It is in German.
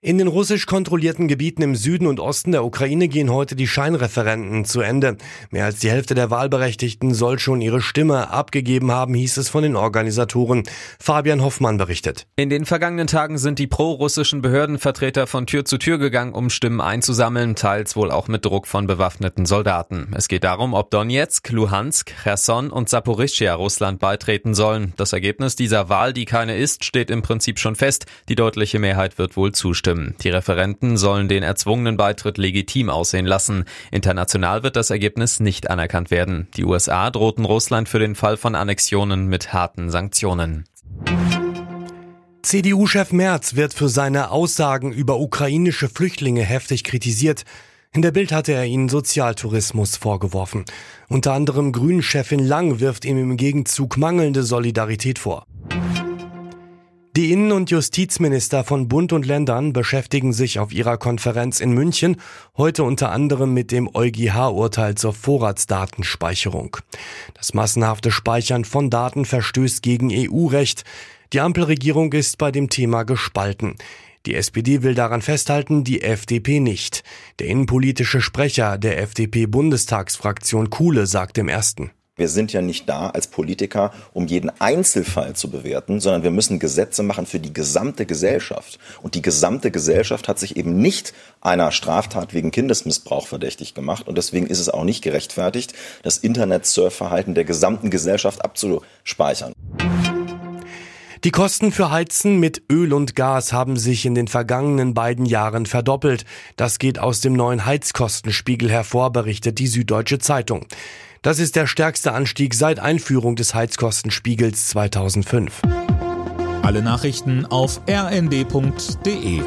In den russisch kontrollierten Gebieten im Süden und Osten der Ukraine gehen heute die Scheinreferenten zu Ende. Mehr als die Hälfte der Wahlberechtigten soll schon ihre Stimme abgegeben haben, hieß es von den Organisatoren. Fabian Hoffmann berichtet. In den vergangenen Tagen sind die pro-russischen Behördenvertreter von Tür zu Tür gegangen, um Stimmen einzusammeln, teils wohl auch mit Druck von bewaffneten Soldaten. Es geht darum, ob Donetsk, Luhansk, Cherson und Saporischschja Russland beitreten sollen. Das Ergebnis dieser Wahl, die keine ist, steht im Prinzip schon fest. Die deutliche Mehrheit wird wohl zustimmen zustimmen. Die Referenten sollen den erzwungenen Beitritt legitim aussehen lassen. International wird das Ergebnis nicht anerkannt werden. Die USA drohten Russland für den Fall von Annexionen mit harten Sanktionen. CDU-Chef Merz wird für seine Aussagen über ukrainische Flüchtlinge heftig kritisiert. In der Bild hatte er ihnen Sozialtourismus vorgeworfen. Unter anderem Grünen-Chefin Lang wirft ihm im Gegenzug mangelnde Solidarität vor. Die Innen- und Justizminister von Bund und Ländern beschäftigen sich auf ihrer Konferenz in München heute unter anderem mit dem EuGH-Urteil zur Vorratsdatenspeicherung. Das massenhafte Speichern von Daten verstößt gegen EU-Recht. Die Ampelregierung ist bei dem Thema gespalten. Die SPD will daran festhalten, die FDP nicht. Der innenpolitische Sprecher der FDP-Bundestagsfraktion Kuhle sagt im ersten. Wir sind ja nicht da als Politiker, um jeden Einzelfall zu bewerten, sondern wir müssen Gesetze machen für die gesamte Gesellschaft. Und die gesamte Gesellschaft hat sich eben nicht einer Straftat wegen Kindesmissbrauch verdächtig gemacht. Und deswegen ist es auch nicht gerechtfertigt, das Internet-Surfverhalten der gesamten Gesellschaft abzuspeichern. Die Kosten für Heizen mit Öl und Gas haben sich in den vergangenen beiden Jahren verdoppelt. Das geht aus dem neuen Heizkostenspiegel hervor, berichtet die Süddeutsche Zeitung. Das ist der stärkste Anstieg seit Einführung des Heizkostenspiegels 2005. Alle Nachrichten auf rnd.de